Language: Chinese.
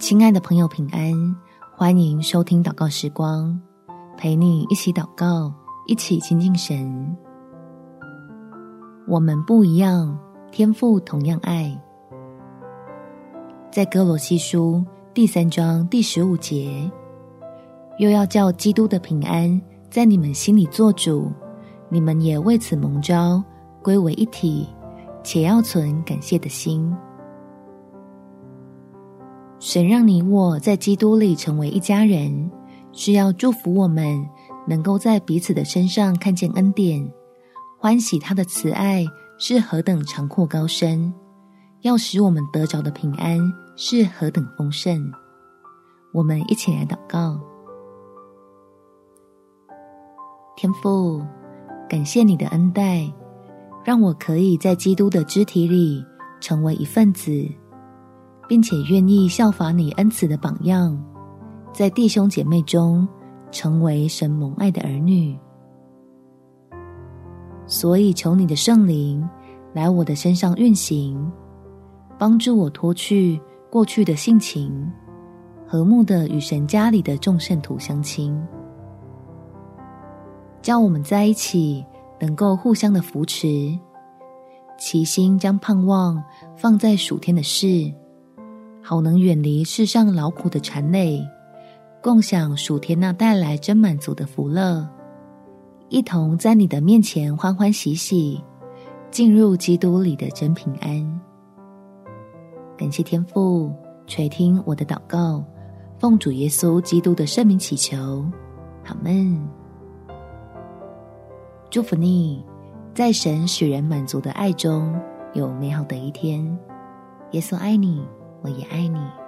亲爱的朋友，平安！欢迎收听祷告时光，陪你一起祷告，一起亲近神。我们不一样，天赋同样爱。在歌罗西书第三章第十五节，又要叫基督的平安在你们心里作主，你们也为此蒙召归为一体，且要存感谢的心。神让你我在基督里成为一家人，是要祝福我们能够在彼此的身上看见恩典，欢喜他的慈爱是何等长阔高深，要使我们得着的平安是何等丰盛。我们一起来祷告：天父，感谢你的恩待，让我可以在基督的肢体里成为一份子。并且愿意效法你恩慈的榜样，在弟兄姐妹中成为神蒙爱的儿女。所以求你的圣灵来我的身上运行，帮助我脱去过去的性情，和睦的与神家里的众圣徒相亲，叫我们在一起能够互相的扶持，齐心将盼望放在属天的事。好能远离世上劳苦的缠累，共享属天那带来真满足的福乐，一同在你的面前欢欢喜喜，进入基督里的真平安。感谢天父垂听我的祷告，奉主耶稣基督的圣名祈求，阿们。祝福你，在神使人满足的爱中有美好的一天。耶稣爱你。我也爱你。